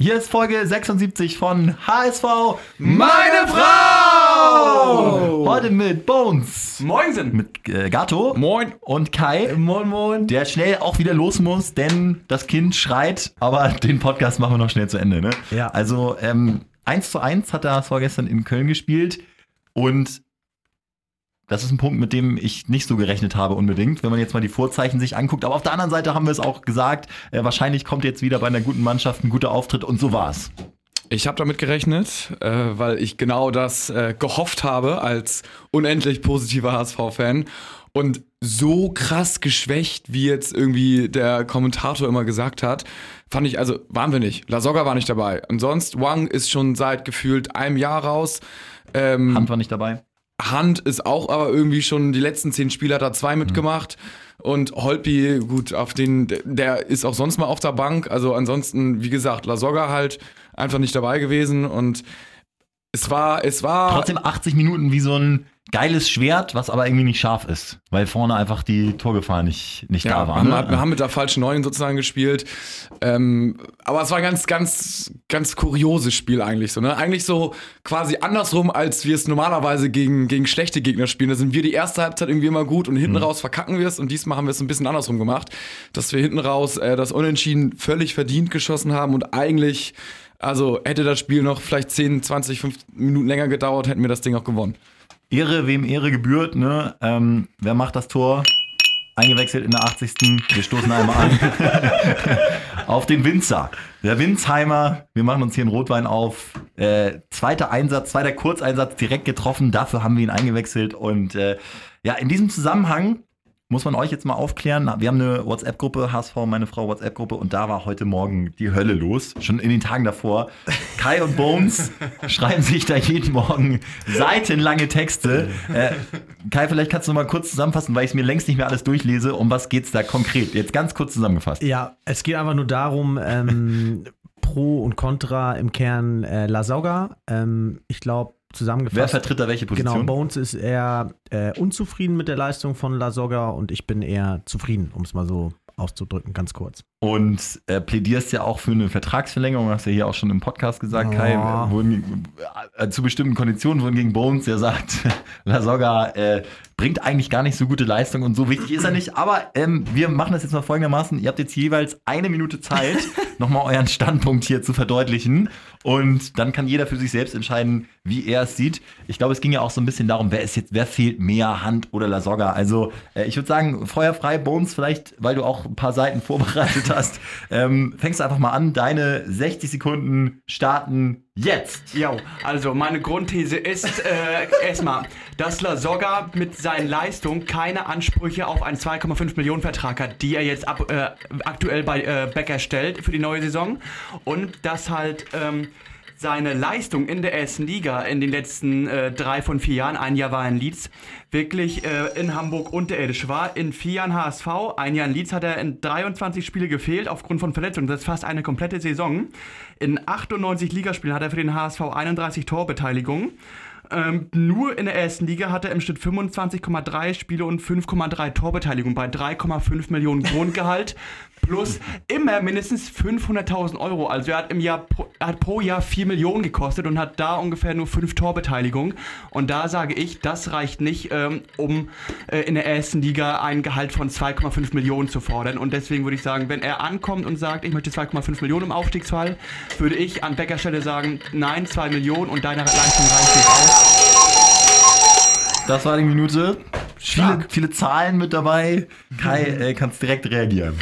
Hier ist Folge 76 von HSV Meine Frau! Heute mit Bones. Moinsen. Mit äh, Gato. Moin. Und Kai. Moin, moin. Der schnell auch wieder los muss, denn das Kind schreit. Aber den Podcast machen wir noch schnell zu Ende, ne? Ja. Also, ähm, 1 zu 1 hat der HSV gestern in Köln gespielt. Und das ist ein Punkt, mit dem ich nicht so gerechnet habe unbedingt, wenn man jetzt mal die Vorzeichen sich anguckt. Aber auf der anderen Seite haben wir es auch gesagt, äh, wahrscheinlich kommt jetzt wieder bei einer guten Mannschaft ein guter Auftritt und so war's. Ich habe damit gerechnet, äh, weil ich genau das äh, gehofft habe als unendlich positiver HSV-Fan. Und so krass geschwächt, wie jetzt irgendwie der Kommentator immer gesagt hat, fand ich, also waren wir nicht. Lasogga war nicht dabei. Und sonst, Wang ist schon seit gefühlt einem Jahr raus. Ähm, Hand war nicht dabei. Hand ist auch aber irgendwie schon die letzten zehn Spiele hat er zwei mitgemacht. Und Holpi, gut, auf den, der ist auch sonst mal auf der Bank. Also ansonsten, wie gesagt, Lasogga halt einfach nicht dabei gewesen. Und es war, es war. Trotzdem 80 Minuten wie so ein geiles Schwert, was aber irgendwie nicht scharf ist, weil vorne einfach die Torgefahr nicht, nicht Ja, da war. wir, haben, ne? wir haben mit der falschen Neuen sozusagen gespielt. Ähm, aber es war ein ganz, ganz, ganz kurioses Spiel eigentlich so. Ne? Eigentlich so quasi andersrum, als wir es normalerweise gegen, gegen schlechte Gegner spielen. Da sind wir die erste Halbzeit irgendwie immer gut und hinten Mhm. raus verkacken wir es. Und diesmal haben wir es ein bisschen andersrum gemacht, dass wir hinten raus äh, das Unentschieden völlig verdient geschossen haben und eigentlich, also hätte das Spiel noch vielleicht 10, 20, 5 Minuten länger gedauert, hätten wir das Ding auch gewonnen. Ehre, wem Ehre gebührt, ne? Ähm, wer macht das Tor? Eingewechselt in der 80. Wir stoßen einmal an. auf den Winzer. Der Winzheimer. Wir machen uns hier einen Rotwein auf. Äh, zweiter Einsatz, zweiter Kurzeinsatz direkt getroffen. Dafür haben wir ihn eingewechselt. Und äh, ja, in diesem Zusammenhang muss man euch jetzt mal aufklären. Wir haben eine WhatsApp-Gruppe, HSV, meine Frau WhatsApp-Gruppe, und da war heute Morgen die Hölle los. Schon in den Tagen davor. Kai und Bones schreiben sich da jeden Morgen seitenlange Texte. Äh, Kai, vielleicht kannst du mal kurz zusammenfassen, weil ich es mir längst nicht mehr alles durchlese. Um was geht's da konkret? Jetzt ganz kurz zusammengefasst. Ja, es geht einfach nur darum, ähm, Pro und Contra im Kern äh, Lasauga. Ähm, ich glaube, zusammengefasst. Wer vertritt da welche Genau, Position? Bones ist eher äh, unzufrieden mit der Leistung von Lasogga und ich bin eher zufrieden, um es mal so auszudrücken, ganz kurz. Und äh, plädierst ja auch für eine Vertragsverlängerung, hast ja hier auch schon im Podcast gesagt, Kai, Ja. äh, wurden, äh, zu bestimmten Konditionen wurden gegen Bones, der sagt, La Soga äh, bringt eigentlich gar nicht so gute Leistung und so wichtig ist er nicht. Aber ähm, wir machen das jetzt mal folgendermaßen, ihr habt jetzt jeweils eine Minute Zeit, nochmal euren Standpunkt hier zu verdeutlichen und dann kann jeder für sich selbst entscheiden, wie er es sieht. Ich glaube, es ging ja auch so ein bisschen darum, wer ist jetzt, wer fehlt mehr, Hand oder La Soga. Also äh, ich würde sagen, feuerfrei, Bones, vielleicht, weil du auch ein paar Seiten vorbereitet hast, ähm, fängst du einfach mal an. Deine 60 Sekunden starten jetzt. Jo, also meine Grundthese ist äh, erstmal, dass Lasogga mit seinen Leistungen keine Ansprüche auf einen 2,5 Millionen Vertrag hat, die er jetzt ab, äh, aktuell bei äh, Becker stellt für die neue Saison und dass halt ähm, seine Leistung in der ersten Liga in den letzten äh, drei von vier Jahren, ein Jahr war in Leeds, wirklich äh, in Hamburg unterirdisch war. In vier Jahren HSV, ein Jahr in Leeds hat er in 23 Spiele gefehlt aufgrund von Verletzungen. Das ist fast eine komplette Saison. In 98 Ligaspielen hat er für den HSV 31 Torbeteiligungen. Ähm, nur in der ersten Liga hat er im Schnitt 25,3 Spiele und 5,3 Torbeteiligung bei 3,5 Millionen Grundgehalt plus immer mindestens 500.000 Euro. Also er hat im Jahr pro, er hat pro Jahr 4 Millionen gekostet und hat da ungefähr nur 5 Torbeteiligungen. Und da sage ich, das reicht nicht, ähm, um äh, in der ersten Liga ein Gehalt von 2,5 Millionen zu fordern. Und deswegen würde ich sagen, wenn er ankommt und sagt, ich möchte 2,5 Millionen im Aufstiegsfall, würde ich an Beckers Stelle sagen, nein, 2 Millionen und deine Leistung reicht nicht aus. Das war die Minute. Viele, viele Zahlen mit dabei. Kai, äh, kannst direkt reagieren.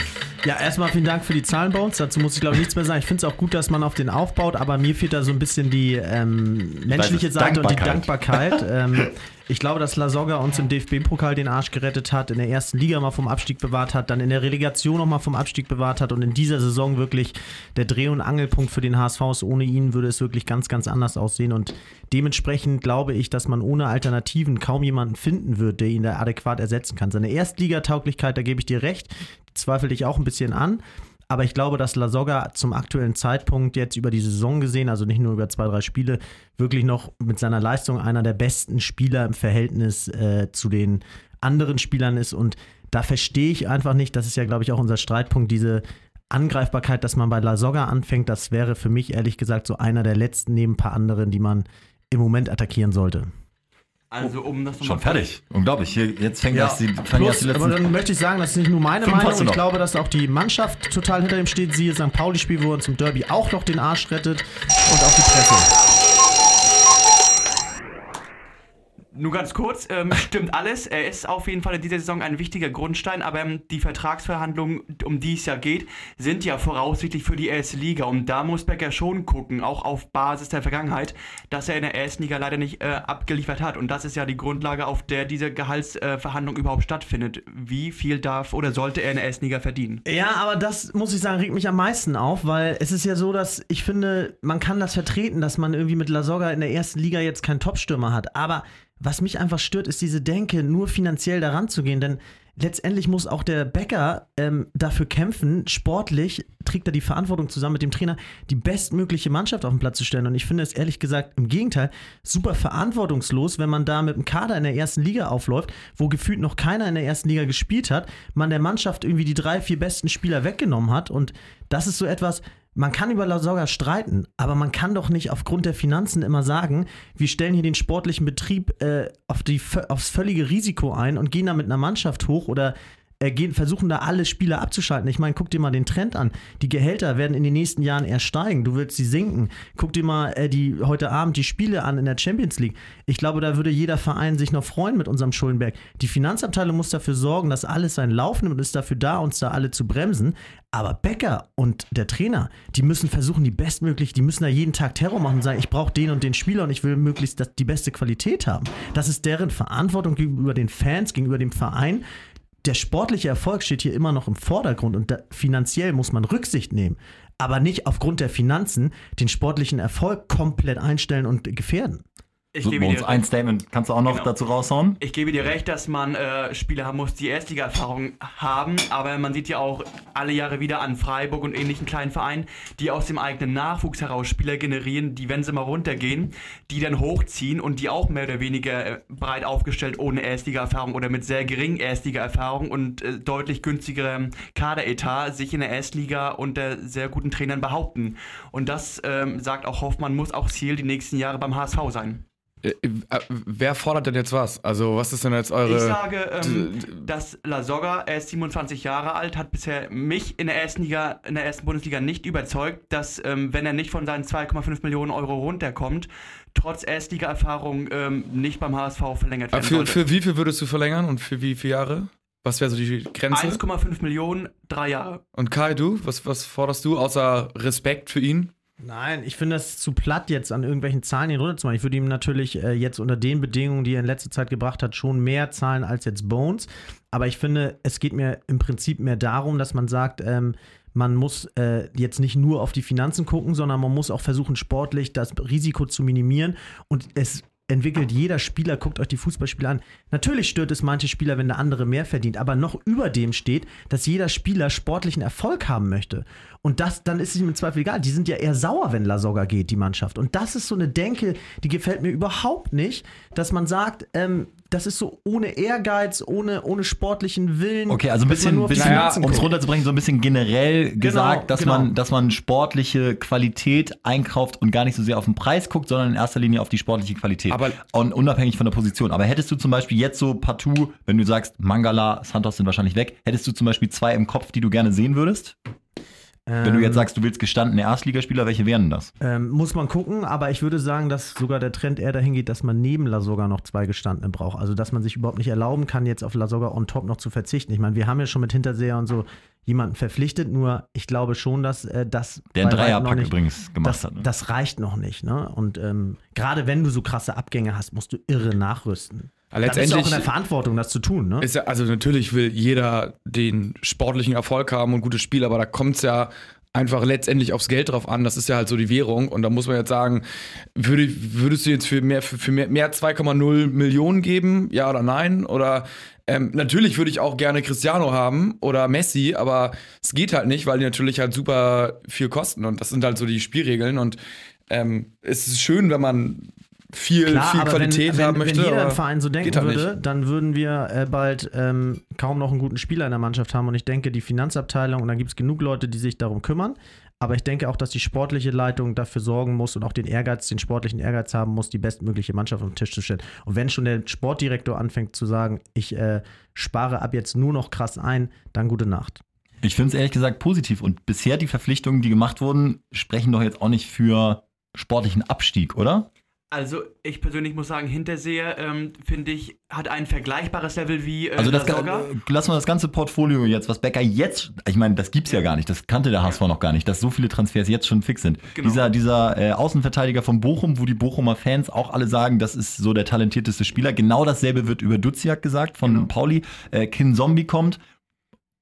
Ja, erstmal vielen Dank für die Zahlenbounce. Dazu muss ich glaube ich nichts mehr sagen. Ich finde es auch gut, dass man auf den aufbaut, aber mir fehlt da so ein bisschen die ähm, menschliche Seite und die Dankbarkeit. Dankbarkeit. ähm, ich glaube, dass Lasogga uns im DFB-Pokal den Arsch gerettet hat, in der ersten Liga mal vom Abstieg bewahrt hat, dann in der Relegation noch mal vom Abstieg bewahrt hat und in dieser Saison wirklich der Dreh- und Angelpunkt für den HSV ist. Ohne ihn würde es wirklich ganz, ganz anders aussehen und dementsprechend glaube ich, dass man ohne Alternativen kaum jemanden finden wird, der ihn da adäquat ersetzen kann. Seine Erstligatauglichkeit, da gebe ich dir recht, zweifle ich auch ein bisschen an. Aber ich glaube, dass Lasogga zum aktuellen Zeitpunkt jetzt über die Saison gesehen, also nicht nur über zwei, drei Spiele, wirklich noch mit seiner Leistung einer der besten Spieler im Verhältnis äh, zu den anderen Spielern ist. Und da verstehe ich einfach nicht, das ist ja, glaube ich, auch unser Streitpunkt, diese Angreifbarkeit, dass man bei La Soga anfängt, das wäre für mich ehrlich gesagt so einer der letzten neben ein paar anderen, die man im Moment attackieren sollte. Also um das Schon fertig. Unglaublich. Hier, jetzt fängt das die, fangen Plus, erst die aber letzten. dann möchte ich sagen, das ist nicht nur meine Meinung. Ich noch. glaube, dass auch die Mannschaft total hinter ihm steht. Siehe St. Pauli-Spiel, wo er uns im Derby auch noch den Arsch rettet. Und auch die Presse. Nur ganz kurz, ähm, stimmt alles. Er ist auf jeden Fall in dieser Saison ein wichtiger Grundstein, aber ähm, die Vertragsverhandlungen, um die es ja geht, sind ja voraussichtlich für die erste Liga. Und da muss Becker schon gucken, auch auf Basis der Vergangenheit, dass er in der ersten Liga leider nicht äh, abgeliefert hat. Und das ist ja die Grundlage, auf der diese Gehaltsverhandlung überhaupt stattfindet. Wie viel darf oder sollte er in der ersten Liga verdienen? Ja, aber das muss ich sagen, regt mich am meisten auf, weil es ist ja so, dass ich finde, man kann das vertreten, dass man irgendwie mit La Soga in der ersten Liga jetzt keinen Topstürmer hat. Aber was mich einfach stört, ist diese Denke, nur finanziell daran zu gehen, denn letztendlich muss auch der Bäcker ähm, dafür kämpfen, sportlich trägt er die Verantwortung zusammen mit dem Trainer, die bestmögliche Mannschaft auf den Platz zu stellen. Und ich finde es ehrlich gesagt im Gegenteil super verantwortungslos, wenn man da mit einem Kader in der ersten Liga aufläuft, wo gefühlt noch keiner in der ersten Liga gespielt hat, man der Mannschaft irgendwie die drei, vier besten Spieler weggenommen hat. Und das ist so etwas, man kann über La Soga streiten, aber man kann doch nicht aufgrund der Finanzen immer sagen, wir stellen hier den sportlichen Betrieb äh, auf die, aufs völlige Risiko ein und gehen da mit einer Mannschaft hoch oder äh, gehen, versuchen da alle Spieler abzuschalten. Ich meine, guck dir mal den Trend an. Die Gehälter werden in den nächsten Jahren eher steigen. Du willst sie sinken. Guck dir mal äh, die, heute Abend die Spiele an in der Champions League. Ich glaube, da würde jeder Verein sich noch freuen mit unserem Schuldenberg. Die Finanzabteilung muss dafür sorgen, dass alles seinen Lauf nimmt und ist dafür da, uns da alle zu bremsen. Aber Becker und der Trainer, die müssen versuchen, die bestmöglich, die müssen da jeden Tag Terror machen und sagen, ich brauche den und den Spieler und ich will möglichst die beste Qualität haben. Das ist deren Verantwortung gegenüber den Fans, gegenüber dem Verein. Der sportliche Erfolg steht hier immer noch im Vordergrund und da, finanziell muss man Rücksicht nehmen, aber nicht aufgrund der Finanzen den sportlichen Erfolg komplett einstellen und gefährden. Ich gebe dir ein Statement kannst du auch noch Genau. dazu raushauen? Ich gebe dir recht, dass man äh, Spieler haben muss, die Erstliga-Erfahrung haben, aber man sieht ja auch alle Jahre wieder an Freiburg und ähnlichen kleinen Vereinen, die aus dem eigenen Nachwuchs heraus Spieler generieren, die, wenn sie mal runtergehen, die dann hochziehen und die auch mehr oder weniger äh, breit aufgestellt ohne Erstliga-Erfahrung oder mit sehr geringen Erstliga-Erfahrung und äh, deutlich günstigerem Kaderetat sich in der Erstliga unter sehr guten Trainern behaupten. Und das ähm, sagt auch Hoffmann, muss auch Ziel die nächsten Jahre beim HSV sein. Äh, äh, wer fordert denn jetzt was? Also, was ist denn jetzt eure. Ich sage, ähm, dass La Soga, er ist 27 Jahre alt, hat bisher mich in der ersten Liga, in der ersten Bundesliga nicht überzeugt, dass, ähm, wenn er nicht von seinen 2,5 Millionen Euro runterkommt, trotz Erstliga-Erfahrung ähm, nicht beim HSV verlängert werden für, sollte. für wie viel würdest du verlängern und für wie viele Jahre? Was wäre so die Grenze? 1,5 Millionen, drei Jahre. Und Kai, du? Was, was forderst du außer Respekt für ihn? Nein, ich finde das zu platt, jetzt an irgendwelchen Zahlen ihn runterzumachen. Ich würde ihm natürlich äh, jetzt unter den Bedingungen, die er in letzter Zeit gebracht hat, schon mehr zahlen als jetzt Bones. Aber ich finde, es geht mir im Prinzip mehr darum, dass man sagt, ähm, man muss äh, jetzt nicht nur auf die Finanzen gucken, sondern man muss auch versuchen, sportlich das Risiko zu minimieren. Und es entwickelt jeder Spieler, guckt euch die Fußballspieler an. Natürlich stört es manche Spieler, wenn der andere mehr verdient, aber noch über dem steht, dass jeder Spieler sportlichen Erfolg haben möchte. Und das, dann ist es ihm im Zweifel egal. Die sind ja eher sauer, wenn Lasogga geht, die Mannschaft. Und das ist so eine Denke, die gefällt mir überhaupt nicht, dass man sagt, ähm, das ist so ohne Ehrgeiz, ohne, ohne sportlichen Willen. Okay, also ein bisschen, bisschen Finanzen um es guckt. runterzubringen, so ein bisschen generell gesagt, dass, genau. Man, dass man sportliche Qualität einkauft und gar nicht so sehr auf den Preis guckt, sondern in erster Linie auf die sportliche Qualität. Aber- und unabhängig von der Position. Aber hättest du zum Beispiel jetzt so partout, wenn du sagst, Mangala, Santos sind wahrscheinlich weg, hättest du zum Beispiel zwei im Kopf, die du gerne sehen würdest? Wenn du Ähm, jetzt sagst, du willst gestandene Erstligaspieler, welche wären das? Ähm, muss man gucken, aber ich würde sagen, dass sogar der Trend eher dahin geht, dass man neben Lasogga noch zwei Gestandene braucht. Also, dass man sich überhaupt nicht erlauben kann, jetzt auf Lasogga on top noch zu verzichten. Ich meine, wir haben ja schon mit Hinterseher und so jemanden verpflichtet, nur ich glaube schon, dass äh, das. Der Dreierpack nicht- übrigens gemacht das, hat. Ne? das reicht noch nicht, ne? Und ähm, gerade wenn du so krasse Abgänge hast, musst du irre nachrüsten. Aber Dann bist du auch in der letztendlich Verantwortung, das zu tun, ne? ist ja, also natürlich will jeder den sportlichen Erfolg haben und gutes Spiel, aber da kommt es ja einfach letztendlich aufs Geld drauf an. Das ist ja halt so die Währung. Und da muss man jetzt sagen, würde, würdest du jetzt für mehr, für, für mehr, mehr 2,0 Millionen geben? Ja oder nein? Oder ähm, natürlich würde ich auch gerne Cristiano haben oder Messi, aber es geht halt nicht, weil die natürlich halt super viel kosten. Und das sind halt so die Spielregeln. Und ähm, es ist schön, wenn man viel, Klar, viel Qualität wenn, haben wenn, möchte. Wenn jeder im Verein so denken halt würde, nicht. dann würden wir äh, bald ähm, kaum noch einen guten Spieler in der Mannschaft haben. Und ich denke, die Finanzabteilung, und da gibt es genug Leute, die sich darum kümmern. Aber ich denke auch, dass die sportliche Leitung dafür sorgen muss und auch den Ehrgeiz, den sportlichen Ehrgeiz haben muss, die bestmögliche Mannschaft auf den Tisch zu stellen. Und wenn schon der Sportdirektor anfängt zu sagen, ich äh, spare ab jetzt nur noch krass ein, dann gute Nacht. Ich finde es ehrlich gesagt positiv. Und bisher die Verpflichtungen, die gemacht wurden, sprechen doch jetzt auch nicht für sportlichen Abstieg, oder? Also ich persönlich muss sagen, Hinterseher, ähm, finde ich, hat ein vergleichbares Level wie äh, Also das, äh, lassen wir das ganze Portfolio jetzt, was Becker jetzt, ich meine, das gibt's ja gar nicht, das kannte der HSV noch gar nicht, dass so viele Transfers jetzt schon fix sind. Genau. Dieser, dieser äh, Außenverteidiger von Bochum, wo die Bochumer Fans auch alle sagen, das ist so der talentierteste Spieler. Genau dasselbe wird über Duziak gesagt von Genau. Pauli. Äh, Kin Zombie kommt,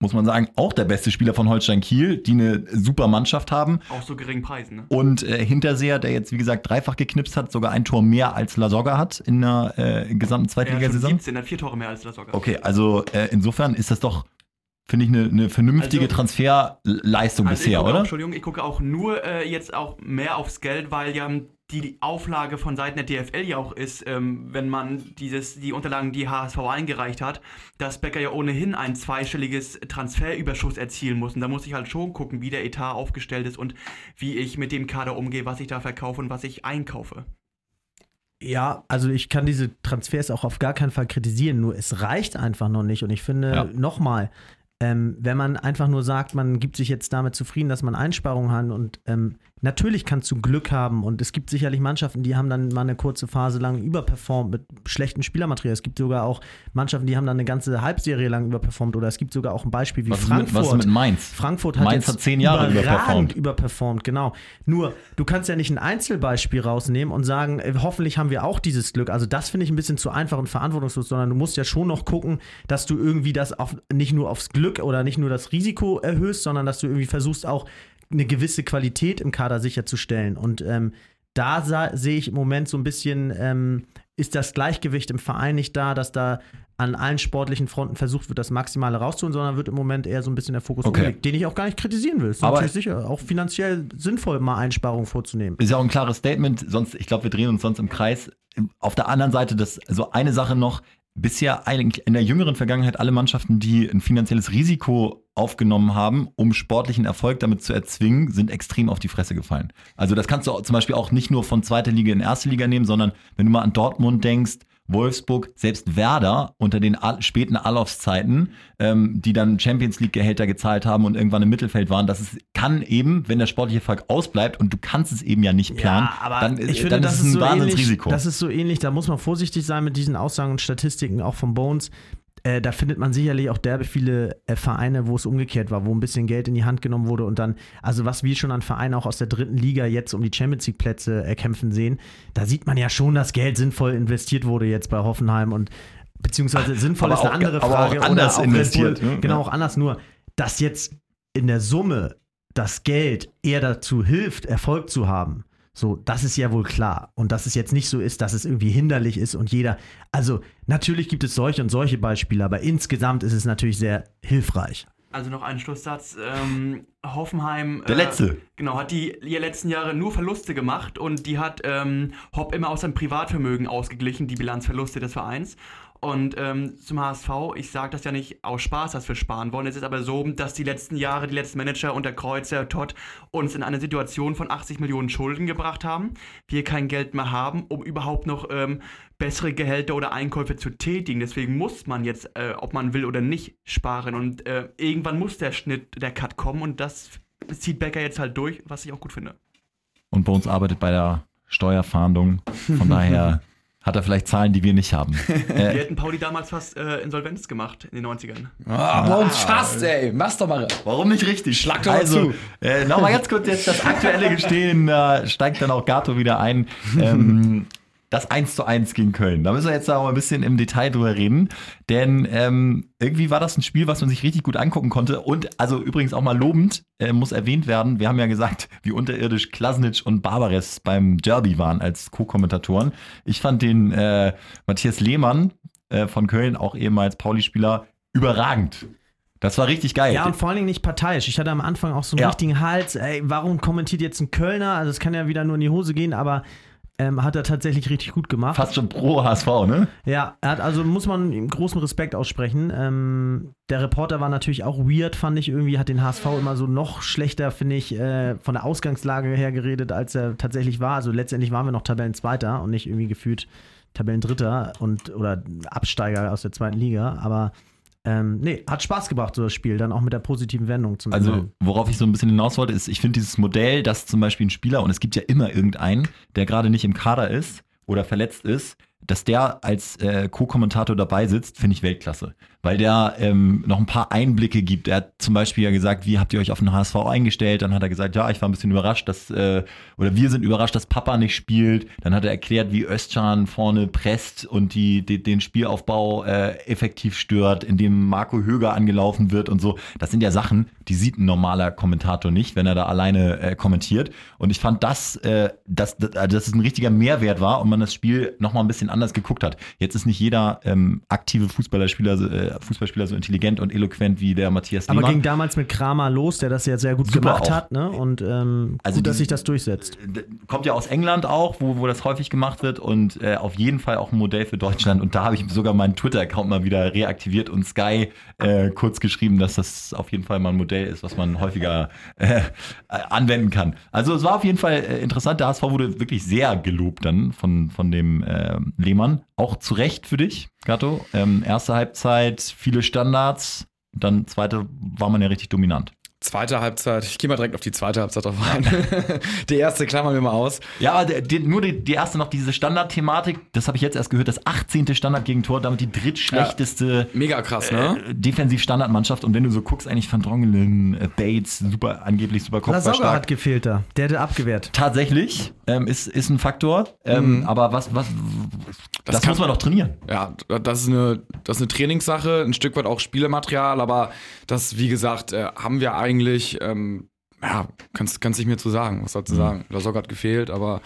muss man sagen, auch der beste Spieler von Holstein Kiel, die eine super Mannschaft haben. Auch so geringen Preisen, ne? Und äh, Hinterseher, der jetzt, wie gesagt, dreifach geknipst hat, sogar ein Tor mehr als Lasogga hat in der äh, gesamten Zweitligasaison. 17, hat vier Tore mehr als Lasogga. Okay, also äh, insofern ist das doch, finde ich, eine, eine vernünftige Also- Transferleistung Also bisher, gucke oder? Entschuldigung, ich gucke auch nur äh, jetzt auch mehr aufs Geld, weil ja die Auflage von Seiten der DFL ja auch ist, ähm, wenn man dieses, die Unterlagen, die HSV eingereicht hat, dass Becker ja ohnehin ein zweistelliges Transferüberschuss erzielen muss. Und da muss ich halt schon gucken, wie der Etat aufgestellt ist und wie ich mit dem Kader umgehe, was ich da verkaufe und was ich einkaufe. Ja, also ich kann diese Transfers auch auf gar keinen Fall kritisieren, nur es reicht einfach noch nicht. Und ich finde, Ja. nochmal, ähm, wenn man einfach nur sagt, man gibt sich jetzt damit zufrieden, dass man Einsparungen hat und ähm, natürlich kannst du Glück haben und es gibt sicherlich Mannschaften, die haben dann mal eine kurze Phase lang überperformt mit schlechtem Spielermaterial. Es gibt sogar auch Mannschaften, die haben dann eine ganze Halbserie lang überperformt oder es gibt sogar auch ein Beispiel wie Was ist, mit, Frankfurt. was mit Mainz? Frankfurt hat Mainz jetzt hat zehn Jahre überperformt. überperformt, genau. Nur, du kannst ja nicht ein Einzelbeispiel rausnehmen und sagen, äh, hoffentlich haben wir auch dieses Glück. Also das finde ich ein bisschen zu einfach und verantwortungslos, sondern du musst ja schon noch gucken, dass du irgendwie das auf, nicht nur aufs Glück oder nicht nur das Risiko erhöhst, sondern dass du irgendwie versuchst auch eine gewisse Qualität im Kader sicherzustellen. Und ähm, da sehe ich im Moment so ein bisschen, ähm, ist das Gleichgewicht im Verein nicht da, dass da an allen sportlichen Fronten versucht wird, das Maximale rauszuholen, sondern wird im Moment eher so ein bisschen der Fokus Okay. umgelegt, den ich auch gar nicht kritisieren will. Ist Aber- natürlich sicher auch finanziell sinnvoll, mal Einsparungen vorzunehmen. Ist ja auch ein klares Statement, sonst, ich glaube, wir drehen uns sonst im Kreis. Auf der anderen Seite, das, so eine Sache noch, bisher eigentlich in der jüngeren Vergangenheit alle Mannschaften, die ein finanzielles Risiko aufgenommen haben, um sportlichen Erfolg damit zu erzwingen, sind extrem auf die Fresse gefallen. Also das kannst du zum Beispiel auch nicht nur von zweiter Liga in erste Liga nehmen, sondern wenn du mal an Dortmund denkst, Wolfsburg, selbst Werder unter den späten Alofs-Zeiten, ähm, die dann Champions League-Gehälter gezahlt haben und irgendwann im Mittelfeld waren, das ist, kann eben, wenn der sportliche Erfolg ausbleibt und du kannst es eben ja nicht planen, dann, ich finde, dann das ist es ein so Wahnsinnsrisiko. das ist so ähnlich, da muss man vorsichtig sein mit diesen Aussagen und Statistiken, auch von Bones. Äh, da findet man sicherlich auch derbe viele äh, Vereine, wo es umgekehrt war, wo ein bisschen Geld in die Hand genommen wurde und dann, also was wir schon an Vereinen auch aus der dritten Liga jetzt um die Champions League Plätze erkämpfen sehen, da sieht man ja schon, dass Geld sinnvoll investiert wurde jetzt bei Hoffenheim und beziehungsweise sinnvoll aber ist eine auch- andere aber auch Frage. anders Bull, investiert, ne? Genau, auch anders, nur dass jetzt in der Summe das Geld eher dazu hilft, Erfolg zu haben. So, das ist ja wohl klar. Und dass es jetzt nicht so ist, dass es irgendwie hinderlich ist und jeder. Also, natürlich gibt es solche und solche Beispiele, aber insgesamt ist es natürlich sehr hilfreich. Also noch ein Schlusssatz. Ähm, Hoffenheim. Der letzte. Genau, hat die die letzten Jahre nur Verluste gemacht und die hat ähm, Hopp immer aus seinem Privatvermögen ausgeglichen, die Bilanzverluste des Vereins. Und ähm, zum HSV, ich sage das ja nicht aus Spaß, dass wir sparen wollen. Es ist aber so, dass die letzten Jahre, die letzten Manager unter Kreuzer, Todd uns in eine Situation von 80 Millionen Schulden gebracht haben. Wir kein Geld mehr haben, um überhaupt noch ähm, bessere Gehälter oder Einkäufe zu tätigen. Deswegen muss man jetzt, äh, ob man will oder nicht, sparen. Und äh, irgendwann muss der Schnitt, der Cut kommen und das zieht Becker jetzt halt durch, was ich auch gut finde. Und bei uns arbeitet bei der Steuerfahndung. Von daher hat er vielleicht Zahlen, die wir nicht haben. Wir Äh, hätten Pauli damals fast äh, Insolvenz gemacht in den 90ern. Ah, bei uns fast, ey. Mach's doch mal. warum nicht richtig? Schlag doch mal also, zu. Äh, Nochmal ganz kurz jetzt das aktuelle Gestehen, da steigt dann auch Gato wieder ein. Ähm, das 1 zu 1 gegen Köln. Da müssen wir jetzt auch mal ein bisschen im Detail drüber reden. Denn ähm, irgendwie war das ein Spiel, was man sich richtig gut angucken konnte. Und also übrigens auch mal lobend, äh, muss erwähnt werden, wir haben ja gesagt, wie unterirdisch Klasnic und Barbares beim Derby waren als Co-Kommentatoren. Ich fand den äh, Matthias Lehmann äh, von Köln, auch ehemals Pauli-Spieler, überragend. Das war richtig geil. Ja, und vor allen Dingen nicht parteiisch. Ich hatte am Anfang auch so einen Ja. richtigen Hals. Ey, warum kommentiert jetzt ein Kölner? Also, es kann ja wieder nur in die Hose gehen, aber Ähm, hat er tatsächlich richtig gut gemacht. Fast schon pro HSV, ne? Ja, er hat also muss man ihm großen Respekt aussprechen. Ähm, der Reporter war natürlich auch weird, fand ich irgendwie, hat den HSV immer so noch schlechter, finde ich, äh, von der Ausgangslage her geredet, als er tatsächlich war. Also letztendlich waren wir noch Tabellenzweiter und nicht irgendwie gefühlt Tabellendritter und oder Absteiger aus der zweiten Liga. Aber ähm, nee, hat Spaß gebracht, so das Spiel, dann auch mit der positiven Wendung zum Also, Ende. worauf ich so ein bisschen hinaus wollte, ist, ich finde dieses Modell, dass zum Beispiel ein Spieler, und es gibt ja immer irgendeinen, der gerade nicht im Kader ist oder verletzt ist, dass der als äh, Co-Kommentator dabei sitzt, finde ich Weltklasse. Weil der ähm, noch ein paar Einblicke gibt. Er hat zum Beispiel ja gesagt, wie habt ihr euch auf den HSV eingestellt? Dann hat er gesagt, ja, ich war ein bisschen überrascht, dass, äh, oder wir sind überrascht, dass Papa nicht spielt. Dann hat er erklärt, wie Özcan vorne presst und die, die, den Spielaufbau äh, effektiv stört, indem Marco Höger angelaufen wird und so. Das sind ja Sachen, die sieht ein normaler Kommentator nicht, wenn er da alleine äh, kommentiert. Und ich fand das, äh, dass, dass, dass es ein richtiger Mehrwert war und man das Spiel nochmal ein bisschen anders geguckt hat. Jetzt ist nicht jeder ähm, aktive Fußballerspieler, äh, Fußballspieler so intelligent und eloquent wie der Matthias Aber Lehmann. ging damals mit Kramer los, der das ja sehr gut Super gemacht auch. hat, ne? Und ähm, Also gut, dass sich das durchsetzt. kommt ja aus England auch, wo, wo das häufig gemacht wird und äh, auf jeden Fall auch ein Modell für Deutschland. Und da habe ich sogar meinen Twitter-Account mal wieder reaktiviert und Sky äh, kurz geschrieben, dass das auf jeden Fall mal ein Modell ist, was man häufiger äh, äh, anwenden kann. Also es war auf jeden Fall äh, interessant. Der HSV wurde wirklich sehr gelobt dann von, von dem äh, Lehmann. Auch zu Recht für dich, Gatto. Ähm, erste Halbzeit, viele Standards. Dann zweite war man ja richtig dominant. Zweite Halbzeit, ich gehe mal direkt auf die zweite Halbzeit drauf ein. die erste klammern wir mal aus. Ja, aber der, die, nur die, die erste noch diese Standardthematik, das habe ich jetzt erst gehört, das 18. Standardgegentor, damit die drittschlechteste Mega krass, ne? äh, Defensiv-Standardmannschaft. Und wenn du so guckst, eigentlich Van Drongelen, äh, Bates, super, angeblich super Lasogga hat Kopfballstark. gefehlt da. Der hätte abgewehrt. Tatsächlich ähm, ist, ist ein Faktor. Ähm, Aber was, was, das, kann- muss man doch trainieren. Ja, das ist, eine, das ist eine Trainingssache, ein Stück weit auch Spielematerial, aber das, wie gesagt, äh, haben wir eigentlich, ähm, ja, kannst, kannst nicht mehr zu sagen, was soll zu sagen. Sock hat gefehlt, aber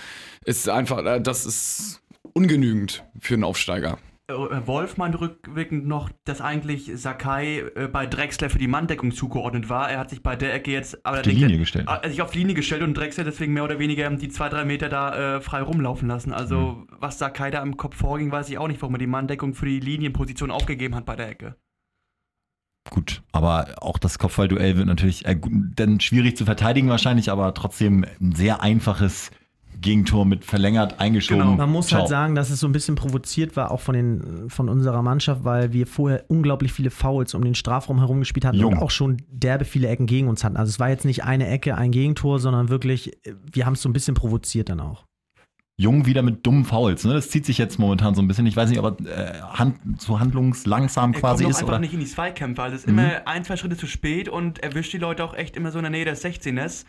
ist einfach, äh, das ist ungenügend für einen Aufsteiger. Äh, Wolf meinte rückwirkend noch, dass eigentlich Sakai äh, bei Drexler für die Manndeckung zugeordnet war. Er hat sich bei der Ecke jetzt aber die Linie gestellt. äh, sich auf die Linie gestellt und Drexler deswegen mehr oder weniger die zwei, drei Meter da äh, frei rumlaufen lassen. Also, was Sakai da im Kopf vorging, weiß ich auch nicht, warum er die Manndeckung für die Linienposition aufgegeben hat bei der Ecke. Gut, aber auch das Kopfballduell wird natürlich äh, dann schwierig zu verteidigen wahrscheinlich, aber trotzdem ein sehr einfaches Gegentor mit verlängert eingeschoben. Genau. Man muss Ciao. halt sagen, dass es so ein bisschen provoziert war, auch von, den, von unserer Mannschaft, weil wir vorher unglaublich viele Fouls um den Strafraum herum gespielt hatten Jung. und auch schon derbe viele Ecken gegen uns hatten. Also es war jetzt nicht eine Ecke, ein Gegentor, sondern wirklich, wir haben es so ein bisschen provoziert dann auch. Jung wieder mit dummen Fouls. Ne? Das zieht sich jetzt momentan so ein bisschen. Ich weiß nicht, ob er äh, hand, zu handlungslangsam Er quasi kommt ist auch einfach oder. nicht in die Zweikämpfe. Also es ist Mhm. immer ein, zwei Schritte zu spät und erwischt die Leute auch echt immer so in der Nähe des 16ers.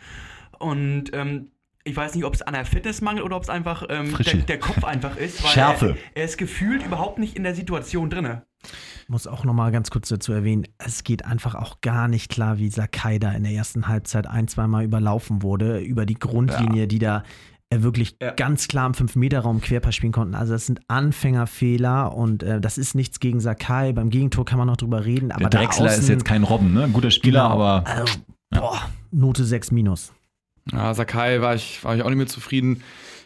Und ähm, ich weiß nicht, ob es an der Fitness mangelt oder ob es einfach ähm, der, der Kopf einfach ist. Weil Schärfe. Er, er ist gefühlt überhaupt nicht in der Situation drinne. muss auch nochmal ganz kurz dazu erwähnen, es geht einfach auch gar nicht klar, wie Sakai da in der ersten Halbzeit ein, zweimal überlaufen wurde, über die Grundlinie, die da äh, wirklich Ja. ganz klar im 5-Meter-Raum Querpass spielen konnten. Also das sind Anfängerfehler und äh, das ist nichts gegen Sakai. Beim Gegentor kann man noch drüber reden, aber Der da Drechsler außen, ist jetzt kein Robben, ne? Ein guter Spieler, Genau. aber Also, boah, Note 6 minus. Ja, Sakai war ich, war ich auch nicht mehr zufrieden.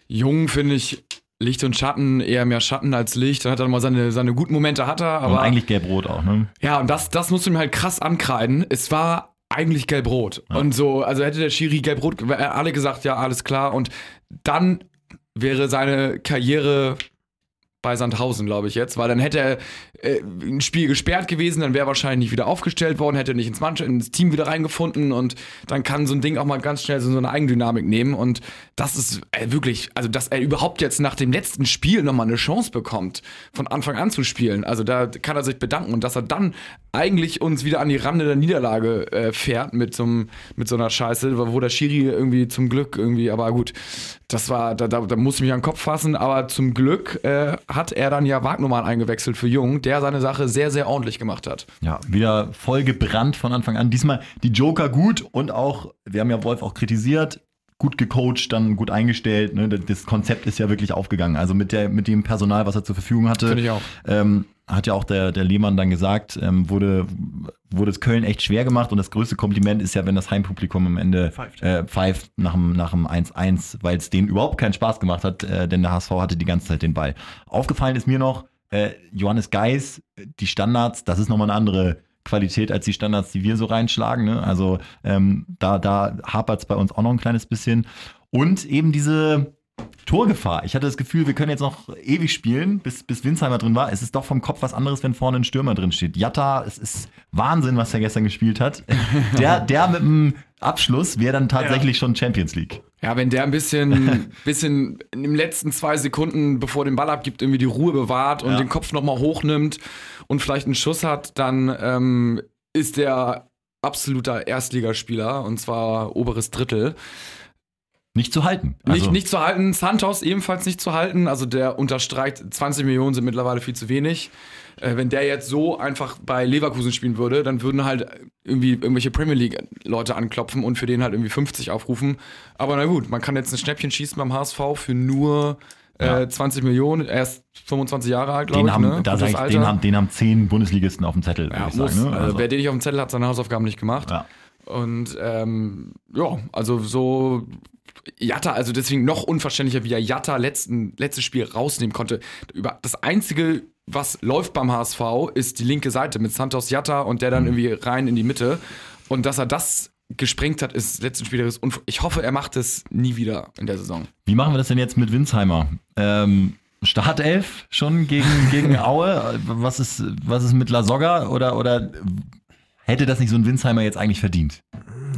Jung finde ich Licht und Schatten, eher mehr Schatten als Licht. Dann hat er mal seine, seine guten Momente hat er, und aber eigentlich gelb-rot auch, ne? ja, und das, das musst du mir halt krass ankreiden. Es war eigentlich gelb-rot. Und so, also hätte der Schiri gelb-rot, äh, alle gesagt, ja, alles klar. Und dann wäre seine Karriere bei Sandhausen, glaube ich jetzt, weil dann hätte er äh, ein Spiel gesperrt gewesen, dann wäre er wahrscheinlich nicht wieder aufgestellt worden, hätte nicht ins, Mannschaft, ins Team wieder reingefunden und dann kann so ein Ding auch mal ganz schnell so eine Eigendynamik nehmen und das ist äh, wirklich, also dass er überhaupt jetzt nach dem letzten Spiel nochmal eine Chance bekommt, von Anfang an zu spielen, also da kann er sich bedanken und dass er dann eigentlich uns wieder an die Rande der Niederlage äh, fährt mit so, mit so einer Scheiße, wo der Schiri irgendwie zum Glück irgendwie, aber gut, das war, da, da, da muss ich mich an den Kopf fassen, aber zum Glück äh, hat er dann ja Wagnumann eingewechselt für Jung, der seine Sache sehr, sehr ordentlich gemacht hat. Ja, wieder voll gebrannt von Anfang an. Diesmal die Joker gut und auch, wir haben ja Wolf auch kritisiert, gut gecoacht, dann gut eingestellt. Ne? Das Konzept ist ja wirklich aufgegangen. Also mit, der, mit dem Personal, was er zur Verfügung hatte. Finde ich auch. Ähm, hat ja auch der, der Lehmann dann gesagt, ähm, wurde, wurde es Köln echt schwer gemacht und das größte Kompliment ist ja, wenn das Heimpublikum am Ende Pfeift. äh, pfeift nach dem, nach dem 1-1, weil es denen überhaupt keinen Spaß gemacht hat, äh, denn der HSV hatte die ganze Zeit den Ball. Aufgefallen ist mir noch, äh, Johannes Geis, die Standards, das ist nochmal eine andere Qualität als die Standards, die wir so reinschlagen. Ne? Also ähm, da, da hapert es bei uns auch noch ein kleines bisschen. Und eben diese Torgefahr. Ich hatte das Gefühl, wir können jetzt noch ewig spielen, bis, bis Winsheimer drin war. Es ist doch vom Kopf was anderes, wenn vorne ein Stürmer drin steht. Jatta, es ist Wahnsinn, was er gestern gespielt hat. Der, der mit dem Abschluss wäre dann tatsächlich schon Champions League. Ja, wenn der ein bisschen, bisschen in den letzten zwei Sekunden, bevor er den Ball abgibt, irgendwie die Ruhe bewahrt und Ja. den Kopf nochmal hochnimmt und vielleicht einen Schuss hat, dann ähm, ist der absoluter Erstligaspieler und zwar oberes Drittel. Nicht zu halten. Also, nicht, nicht zu halten, Santos ebenfalls nicht zu halten. Also der unterstreicht, 20 Millionen sind mittlerweile viel zu wenig. Äh, wenn der jetzt so einfach bei Leverkusen spielen würde, dann würden halt irgendwie irgendwelche Premier League-Leute anklopfen und für den halt irgendwie 50 aufrufen. Aber na gut, man kann jetzt ein Schnäppchen schießen beim HSV für nur äh, Ja. 20 Millionen. Er ist 25 Jahre alt, glaube den, ich. haben, ne? da ich, den, haben, den haben zehn Bundesligisten auf dem Zettel, ja, würde ich muss, sagen. Ne? also, wer den nicht auf dem Zettel hat, seine Hausaufgaben nicht gemacht. ja. Und ähm, ja, also so Jatta, also deswegen noch unverständlicher, wie er Jatta letzten, letztes Spiel rausnehmen konnte. Über das Einzige, was läuft beim HSV, ist die linke Seite mit Santos Jatta und der dann irgendwie rein in die Mitte. Und dass er das gesprengt hat, ist letzten Spiel. ist Ich hoffe, er macht es nie wieder in der Saison. Wie machen wir das denn jetzt mit Winsheimer? Ähm, Startelf schon gegen, gegen Aue? Was ist, was ist mit Lasogga? Oder, oder hätte das nicht so ein Winsheimer jetzt eigentlich verdient?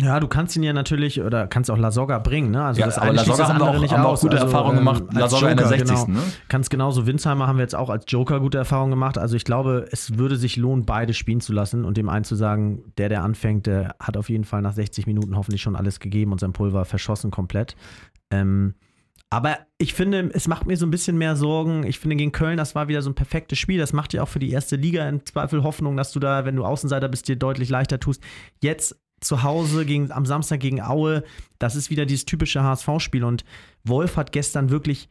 Ja, du kannst ihn ja natürlich oder kannst auch Lasogga bringen, ne? Also Ja, das aber eine Lasogga haben wir andere auch- nicht haben auch gute Erfahrungen gemacht. als Lasogga in der Joker, 60. Genau. Ne? Ganz genauso. Winsheimer haben wir jetzt auch als Joker gute Erfahrungen gemacht. Also ich glaube, es würde sich lohnen, beide spielen zu lassen und dem einen zu sagen, der, der anfängt, der hat auf jeden Fall nach 60 Minuten hoffentlich schon alles gegeben und sein Pulver verschossen komplett. Ähm, aber ich finde, es macht mir so ein bisschen mehr Sorgen. Ich finde, gegen Köln, das war wieder so ein perfektes Spiel. Das macht dir auch für die erste Liga im Zweifel Hoffnung, dass du da, wenn du Außenseiter bist, dir deutlich leichter tust. Jetzt zu Hause gegen, am Samstag gegen Aue, das ist wieder dieses typische HSV-Spiel. Und Wolf hat gestern wirklich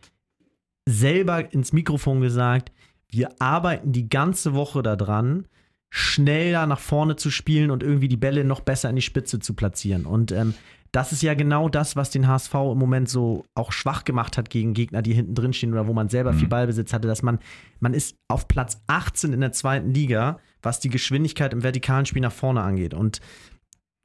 selber ins Mikrofon gesagt, wir arbeiten die ganze Woche daran, schneller nach vorne zu spielen und irgendwie die Bälle noch besser in die Spitze zu platzieren. Und ähm, das ist ja genau das, was den HSV im Moment so auch schwach gemacht hat gegen Gegner, die hinten drin stehen oder wo man selber viel Ballbesitz hatte, dass man, man ist auf Platz 18 in der zweiten Liga, was die Geschwindigkeit im vertikalen Spiel nach vorne angeht. Und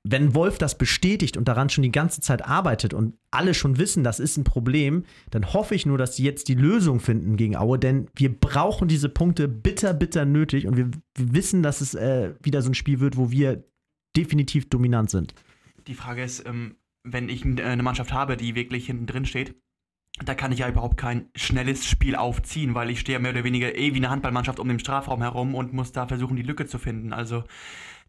wenn Wolf das bestätigt und daran schon die ganze Zeit arbeitet und alle schon wissen, das ist ein Problem, dann hoffe ich nur, dass sie jetzt die Lösung finden gegen Aue, denn wir brauchen diese Punkte bitter, bitter nötig und wir, wir wissen, dass es äh, wieder so ein Spiel wird, wo wir definitiv dominant sind. Die Frage ist, ähm, wenn ich äh, eine Mannschaft habe, die wirklich hinten drin steht, da kann ich ja überhaupt kein schnelles Spiel aufziehen, weil ich stehe mehr oder weniger eh wie eine Handballmannschaft um den Strafraum herum und muss da versuchen, die Lücke zu finden. Also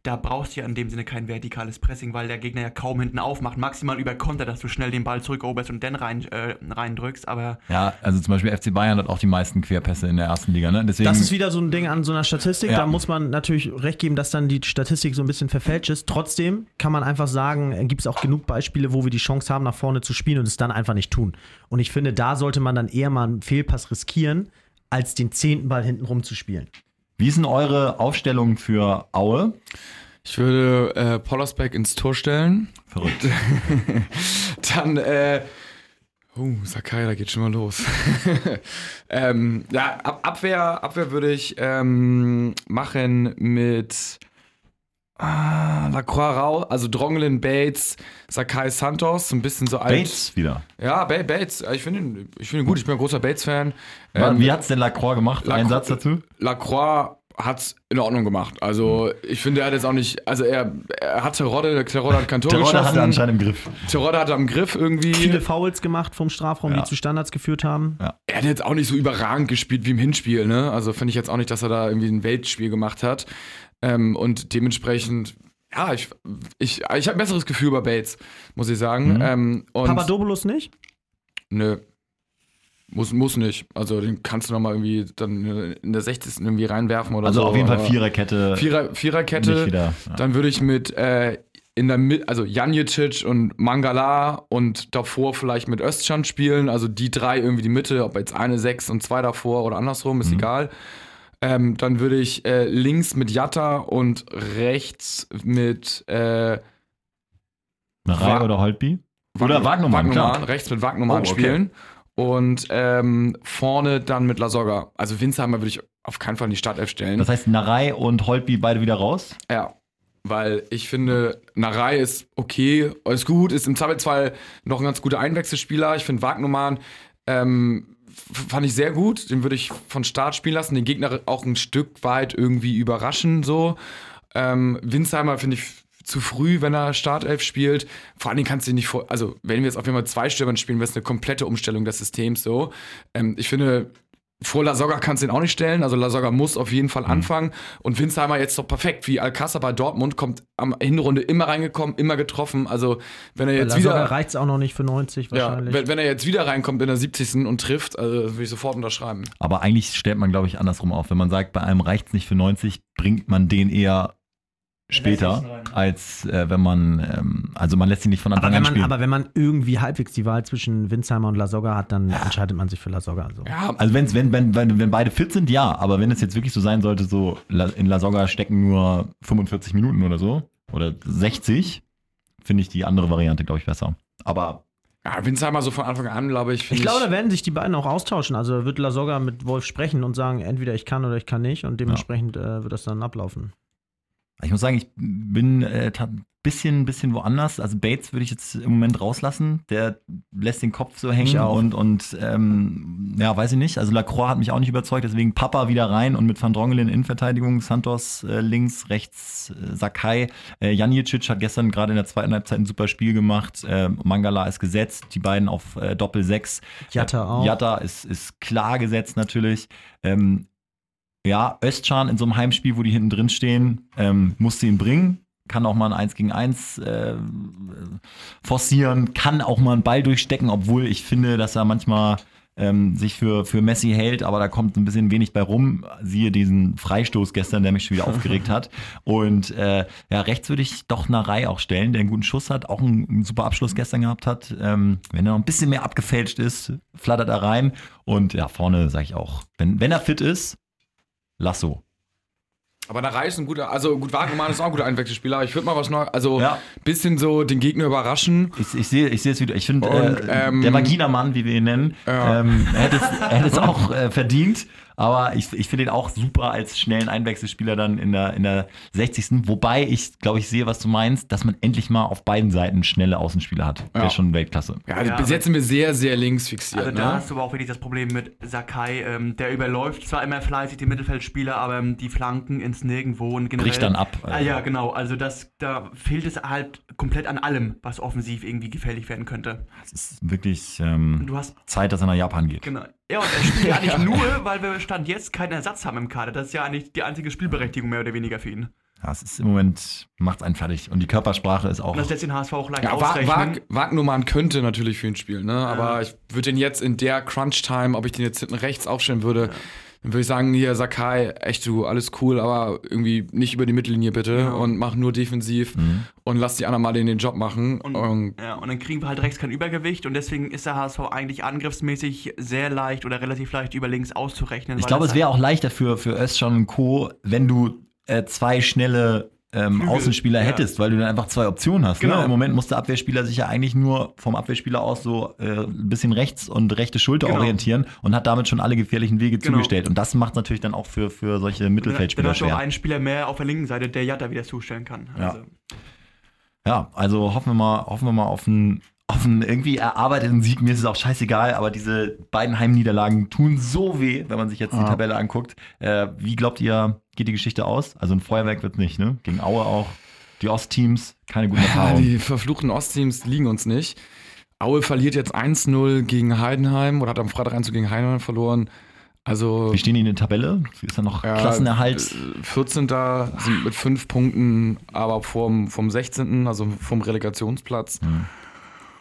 da brauchst du ja in dem Sinne kein vertikales Pressing, weil der Gegner ja kaum hinten aufmacht. Maximal über Konter, dass du schnell den Ball zurückeroberst und dann rein, äh, reindrückst. Aber Ja, also zum Beispiel FC Bayern hat auch die meisten Querpässe in der ersten Liga. Ne? Deswegen, Das ist wieder so ein Ding an so einer Statistik. Ja. Da muss man natürlich recht geben, dass dann die Statistik so ein bisschen verfälscht ist. Trotzdem kann man einfach sagen, gibt es auch genug Beispiele, wo wir die Chance haben, nach vorne zu spielen und es dann einfach nicht tun. Und ich finde, da sollte man dann eher mal einen Fehlpass riskieren, als den zehnten Ball hinten rum zu spielen. Wie ist denn eure Aufstellung für Aue? Ich würde äh, Pollersbeck ins Tor stellen. Verrückt. Dann, äh, oh, Sakai, da geht schon mal los. ähm, ja, Ab Abwehr, Abwehr würde ich ähm, machen mit ah, Lacroix Rau, also Drongelin, Bates, Sakai Santos, so ein bisschen so alt. Bates wieder. Ja, ba Bates, ich finde ihn, ich find ihn gut, ich bin ein großer Bates-Fan. Ähm, Wie hat's denn Lacroix gemacht? Ein Lacroix- Satz dazu? Lacroix hat's in Ordnung gemacht. Also ich finde, er hat jetzt auch nicht, also er, er hatte Terodde, Terodde hat kein Tor Terodde geschossen. hatte anscheinend im Griff. Terodde hatte am Griff irgendwie. Viele Fouls gemacht vom Strafraum, Ja. die zu Standards geführt haben. Er hat jetzt auch nicht so überragend gespielt wie im Hinspiel, ne? Also finde ich jetzt auch nicht, dass er da irgendwie ein Weltspiel gemacht hat. Ähm, und dementsprechend, ja, ich, ich, ich habe ein besseres Gefühl bei Bates, muss ich sagen. Mhm. Ähm, und Papadopoulos nicht? Nö. Muss, muss nicht. Also den kannst du nochmal irgendwie dann in der 60. irgendwie reinwerfen oder Also so. auf jeden Fall Viererkette. Vierer, Viererkette. Wieder. Ja. Dann würde ich mit äh, in der Mitte, also Janjicic und Mangala und davor vielleicht mit Özcan spielen. Also die drei irgendwie die Mitte, ob jetzt eine sechs und zwei davor oder andersrum, ist Mhm. egal. Ähm, dann würde ich äh, links mit Jatta und rechts mit äh, Narei Wa- oder Holtby? Oder Wagnumann, klar. rechts mit Wagnumann Oh, okay. spielen. Und ähm, vorne dann mit Lasogga. Also Winzheimer würde ich auf keinen Fall in die Startelf stellen. Das heißt, Narei und Holtby beide wieder raus? Ja, weil ich finde, Narei ist okay, ist gut, ist im Zweifelsfall noch ein ganz guter Einwechselspieler. Ich finde Wagnumann ähm, fand ich sehr gut. Den würde ich von Start spielen lassen, den Gegner auch ein Stück weit irgendwie überraschen. So. Ähm, Winsheimer finde ich zu früh, wenn er Startelf spielt. Vor allen Dingen kannst du ihn nicht vor. Also, wenn wir jetzt auf jeden Fall zwei Stürmern spielen, wäre es eine komplette Umstellung des Systems so. Ähm, ich finde, vor Lasogga kannst du ihn auch nicht stellen. Also Lasogga muss auf jeden Mhm. Fall anfangen. Und Winsheimer jetzt doch perfekt, wie Alcázar bei Dortmund, kommt am Hinrunde immer reingekommen, immer getroffen. Also wenn er jetzt Lasogga wieder, reicht es auch noch nicht für 90 ja, wahrscheinlich. wenn, wenn er jetzt wieder reinkommt in der 70. und trifft, also würde ich sofort unterschreiben. Aber eigentlich stellt man, glaube ich, andersrum auf. Wenn man sagt, bei einem reicht es nicht für 90, bringt man den eher später, als äh, wenn man, ähm, also man lässt ihn nicht von Anfang an man, spielen. aber wenn man irgendwie halbwegs die Wahl zwischen Winsheimer und Lasogga hat, dann entscheidet man sich für Lasogga. Also. Ja, Also wenn's, wenn, wenn, wenn, wenn beide fit sind, ja, aber wenn es jetzt wirklich so sein sollte, so in La Soga stecken nur 45 Minuten oder so, oder 60, finde ich die andere Variante, glaube ich, besser. Aber ja Winsheimer so von Anfang an, glaube ich, Ich finde glaube, da werden sich die beiden auch austauschen. Also wird Lasogga mit Wolf sprechen und sagen, entweder ich kann oder ich kann nicht. Und dementsprechend äh, wird das dann ablaufen. Ich muss sagen, ich bin äh, bisschen, bisschen woanders. Also Bates würde ich jetzt im Moment rauslassen. Der lässt den Kopf so hängen und, und ähm, ja, weiß ich nicht. Also Lacroix hat mich auch nicht überzeugt, deswegen Papa wieder rein und mit Van Drongelen in Innenverteidigung, Santos äh, links, rechts äh, Sakai. Äh, Janicic hat gestern gerade in der zweiten Halbzeit ein super Spiel gemacht. Äh, Mangala ist gesetzt, die beiden auf äh, Doppel 6. Jatta auch. Jatta ist, ist klar gesetzt natürlich. Ähm, ja, Özcan in so einem Heimspiel, wo die hinten drin stehen, ähm, musste ihn bringen. Kann auch mal ein 1 gegen 1 äh, forcieren, kann auch mal einen Ball durchstecken, obwohl ich finde, dass er manchmal ähm, sich für, für Messi hält, aber da kommt ein bisschen wenig bei rum. Siehe diesen Freistoß gestern, der mich schon wieder aufgeregt hat. Und äh, ja, rechts würde ich doch Narei auch stellen, der einen guten Schuss hat, auch einen, einen super Abschluss gestern gehabt hat. Ähm, wenn er noch ein bisschen mehr abgefälscht ist, flattert er rein. Und ja, vorne sage ich auch, wenn, wenn er fit ist, Lasso. Aber Narei ist ein guter, also gut, Wagnermann ist auch ein guter Einwechselspieler. Ich würde mal was noch, also Ja. bisschen so den Gegner überraschen. Ich, ich sehe ich sehe es wieder. Ich finde, äh, ähm, der Vagina-Mann, wie wir ihn nennen, Ja. ähm, er hätte es, er hätte es auch äh, verdient. Aber ich, ich finde ihn auch super als schnellen Einwechselspieler dann in der, in der 60. Wobei ich, glaube ich, sehe, was du meinst, dass man endlich mal auf beiden Seiten schnelle Außenspieler hat. Der Ja. ist schon Weltklasse. Ja, also Ja, bis jetzt sind wir sehr, sehr links fixiert. Also da ne? hast du aber auch wirklich das Problem mit Sakai. Ähm, der überläuft zwar immer fleißig die Mittelfeldspieler, aber ähm, die Flanken ins Nirgendwo und generell. Bricht dann ab. Ah, ja, genau. Also das, da fehlt es halt komplett an allem, was offensiv irgendwie gefährlich werden könnte. Es ist wirklich ähm, Du hast Zeit, dass er nach Japan geht. Genau. Ja, und er spielt ja eigentlich nur, weil wir Stand jetzt keinen Ersatz haben im Kader. Das ist ja eigentlich die einzige Spielberechtigung mehr oder weniger für ihn. Ja, es ist im Moment, macht einen fertig. Und die Körpersprache ist auch. Und das lässt den HSV auch leicht Ja, ausrechnen. Wag, Wagnumann könnte natürlich für ihn spielen, ne? aber ich würde den jetzt in der Crunch-Time, ob ich den jetzt hinten rechts aufstellen würde, dann würde ich sagen, hier Sakai, echt du, alles cool, aber irgendwie nicht über die Mittellinie bitte Genau. und mach nur defensiv und lass die anderen mal den, den Job machen. Und, Und, ja, und dann kriegen wir halt rechts kein Übergewicht und deswegen ist der HSV eigentlich angriffsmäßig sehr leicht oder relativ leicht über links auszurechnen. Ich glaube, es wäre auch leichter für, für Özcan und Co., wenn du äh, zwei schnelle ähm, Außenspieler ja. hättest, weil du dann einfach zwei Optionen hast. Genau. Ne? Im Moment muss der Abwehrspieler sich ja eigentlich nur vom Abwehrspieler aus so äh, ein bisschen rechts und rechte Schulter Genau. orientieren und hat damit schon alle gefährlichen Wege Genau. zugestellt. Und das macht natürlich dann auch für, für solche Dann, dann Mittelfeldspieler hast du auch schwer. einen Spieler mehr auf der linken Seite, der Jatta wieder zustellen kann. Ja. Also, Ja, also hoffen wir mal, hoffen wir mal auf einen, auf einen irgendwie erarbeiteten Sieg. Mir ist es auch scheißegal, aber diese beiden Heimniederlagen tun so weh, wenn man sich jetzt die Ja. Tabelle anguckt. Äh, wie glaubt ihr, geht die Geschichte aus? Also ein Feuerwerk wird nicht, ne? Gegen Aue auch. Die Ostteams, keine guten ja, Erfahrungen. die verfluchten Ostteams liegen uns nicht. Aue verliert jetzt 1-0 gegen Heidenheim oder hat am Freitag 1 gegen Heidenheim verloren. Also Wie stehen die in der Tabelle? Ist ja noch Ja, Klassenerhalt? äh, 14. sind mit fünf Punkten, aber vom, vom 16., also vom Relegationsplatz.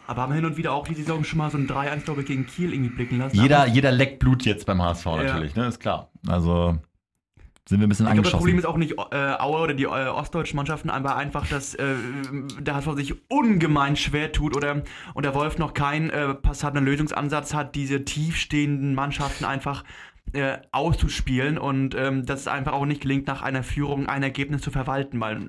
aber haben hin und wieder auch die Saison schon mal so ein 3-1, glaube ich, gegen Kiel irgendwie blicken lassen. Jeder, jeder leckt Blut jetzt beim HSV natürlich, ne? Ist klar. Also sind wir ein bisschen ich glaube, das Problem ist auch nicht äh, Aue oder die äh, ostdeutschen Mannschaften, aber einfach, dass äh, der HSV sich ungemein schwer tut oder und der Wolf noch keinen äh, passanten Lösungsansatz hat, diese tiefstehenden Mannschaften einfach äh, auszuspielen und ähm, dass es einfach auch nicht gelingt, nach einer Führung ein Ergebnis zu verwalten, weil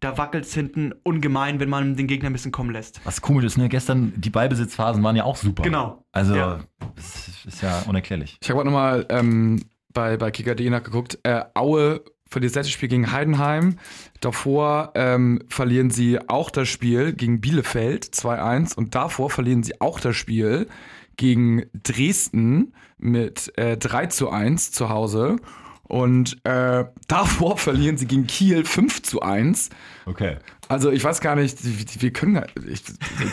da wackelt es hinten ungemein, wenn man den Gegner ein bisschen kommen lässt. Was komisch ist, ne? Gestern, die Ballbesitzphasen waren ja auch super. Genau. Also, Ja. das ist ja unerklärlich. Ich habe gerade nochmal ähm, bei, bei Kicker.de nachgeguckt. Äh, Aue verliert das letzte Spiel gegen Heidenheim. Davor ähm, verlieren sie auch das Spiel gegen Bielefeld 2-1 und davor verlieren sie auch das Spiel gegen Dresden mit äh, 3 zu 1 zu Hause. Und äh, davor verlieren sie gegen Kiel 5 zu 1. Okay. Also ich weiß gar nicht, wir wir können da ich,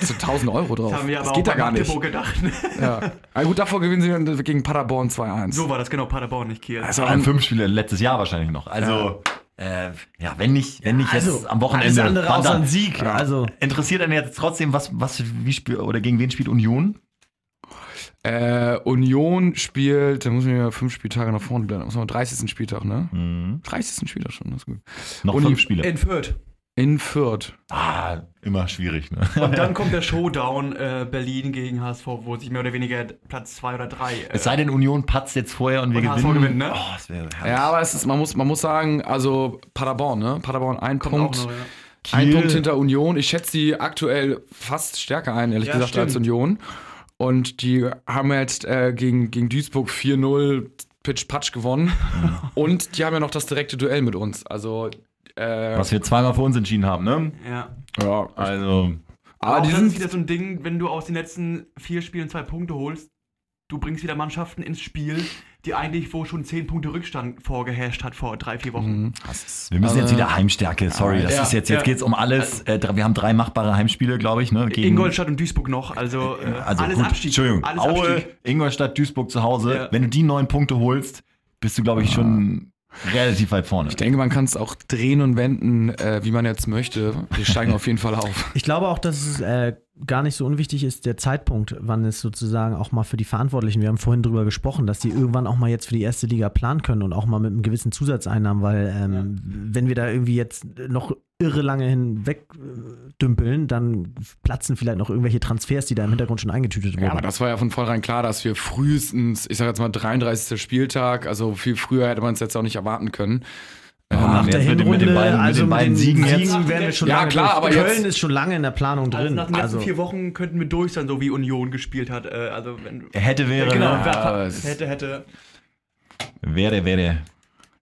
so 1000 Euro drauf. Das haben wir aber das auch geht da gar nicht. Magdeburg gedacht. ne? Ja. Aber gut, davor gewinnen sie gegen Paderborn 2-1. so war das genau, Paderborn, nicht Kiel. Also, Ein fünf Spiele letztes Jahr wahrscheinlich noch. Also, ja, äh, ja wenn nicht, wenn nicht Also, jetzt am Wochenende. Alles andere außer ein Sieg. Also, Interessiert einen jetzt trotzdem, was, was, wie spielt, oder gegen wen spielt Union? Äh, Union spielt, da muss man ja fünf Spieltage nach vorne bleiben. Muss man am 30. Spieltag, ne? Mhm. 30. Spieltag schon, das ist gut. Noch Uni- fünf Spiele. In Fürth. In Fürth. ah, immer schwierig, ne? Und dann kommt der Showdown äh, Berlin gegen HSV, wo sich mehr oder weniger Platz 2 oder 3. Äh, Es sei denn, Union patzt jetzt vorher und wir Und HSV gewinnen. gewinnt, ne? Oh, das wäre Ja, aber es ist, man muss, man muss sagen, also Paderborn, ne? Paderborn ein kommt Punkt. auch noch, ja. Ein Punkt hinter Union. Ich schätze sie aktuell fast stärker ein, ehrlich Ja, gesagt, stimmt. als Union. Und die haben jetzt äh, gegen, gegen Duisburg 4-0 Pitch-Patch gewonnen. Und die haben ja noch das direkte Duell mit uns. Also, äh, Was wir zweimal für uns entschieden haben, ne? Ja. ja. Also, Aber die das ist wieder so ein Ding, wenn du aus den letzten vier Spielen zwei Punkte holst, du bringst wieder Mannschaften ins Spiel, die eigentlich wo schon zehn Punkte Rückstand vorgeherrscht hat vor drei, vier Wochen. wir müssen jetzt Also- wieder Heimstärke. Sorry, das Ja, ist jetzt, jetzt ja. geht's um alles. Äh, wir haben drei machbare Heimspiele, glaube ich, ne? Gegen, Ingolstadt und Duisburg noch, also, äh, also alles gut, Abstieg. Entschuldigung, Alles Aue, Abstieg. Ingolstadt, Duisburg zu Hause. Ja. Wenn du die neun Punkte holst, bist du, glaube ich, schon relativ weit vorne. Ich denke, man kann es auch drehen und wenden, äh, wie man jetzt möchte. Wir steigen auf jeden Fall auf. ich glaube auch, dass es äh, gar nicht so unwichtig ist, der Zeitpunkt, wann es sozusagen auch mal für die Verantwortlichen, wir haben vorhin drüber gesprochen, dass die irgendwann auch mal jetzt für die erste Liga planen können und auch mal mit einem gewissen Zusatzeinnahmen, weil ähm, wenn wir da irgendwie jetzt noch irre lange hinweg äh, dümpeln, dann platzen vielleicht noch irgendwelche Transfers, die da im Hintergrund schon eingetütet wurden. Ja, aber das war ja von vornherein klar, dass wir frühestens, ich sage jetzt mal 33. Spieltag, also viel früher hätte man es jetzt auch nicht erwarten können. Nach jetzt der mit den- Hinrunde, mit den beiden- mit also den beiden Siegen jetzt. wären wir schon Ja, lange klar, durch. aber Köln jetzt- ist schon lange in der Planung Also drin. nach den letzten Also, vier Wochen könnten wir durch sein, so wie Union gespielt hat. Äh, also wenn, Hätte, wäre, genau, es- hätte, hätte. wäre, wäre.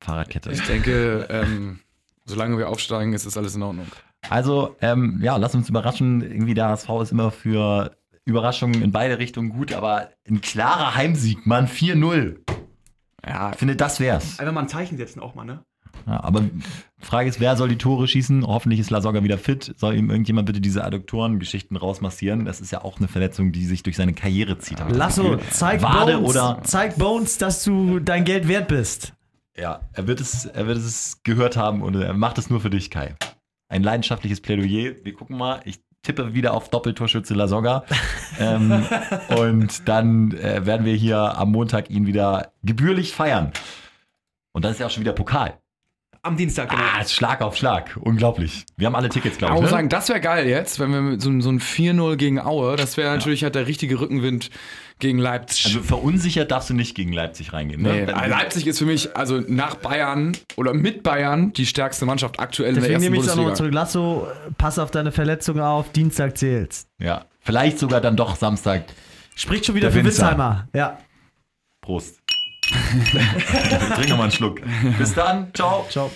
Fahrradkette. Ich denke, ähm, solange wir aufsteigen, ist das alles in Ordnung. Also, ähm, ja, lass uns überraschen. Irgendwie der HSV ist immer für Überraschungen in beide Richtungen gut, aber ein klarer Heimsieg, Mann, 4-0. Ja, Ich finde, das wär's. Einfach mal ein Zeichen setzen auch mal, ne? Ja, aber Frage ist, wer soll die Tore schießen? Hoffentlich ist Lasogga wieder fit. Soll ihm irgendjemand bitte diese Adduktoren-Geschichten rausmassieren? Das ist ja auch eine Verletzung, die sich durch seine Karriere zieht. das Lasso, zeig Wade Bones, oder- zeig Bones, dass du dein Geld wert bist. Ja, er wird, es, er wird es gehört haben und er macht es nur für dich, Kai. Ein leidenschaftliches Plädoyer. Wir gucken mal. Ich tippe wieder auf Doppeltorschütze Lasogga. ähm, und dann äh, werden wir hier am Montag ihn wieder gebührlich feiern. Und dann ist ja auch schon wieder Pokal. Am Dienstag, genau. Ah, Schlag auf Schlag. Unglaublich. Wir haben alle Tickets, ich glaube ich. muss Ne? sagen, das wäre geil jetzt, wenn wir mit so, so ein 4-0 gegen Aue, das wäre natürlich halt der richtige Rückenwind gegen Leipzig. Also verunsichert darfst du nicht gegen Leipzig reingehen. Ne? Nee, also Leipzig ist für mich, also nach Bayern oder mit Bayern, die stärkste Mannschaft aktuell in der Deswegen ersten nehme ich es auch nochmal Bundesliga. zurück. Lasso, pass auf deine Verletzung auf, Dienstag zählt's. Ja, vielleicht sogar dann doch Samstag. Spricht schon wieder Der für Winzer. Witzheimer. Ja. Prost. Trink noch mal einen Schluck. Bis dann. Ciao. Ciao.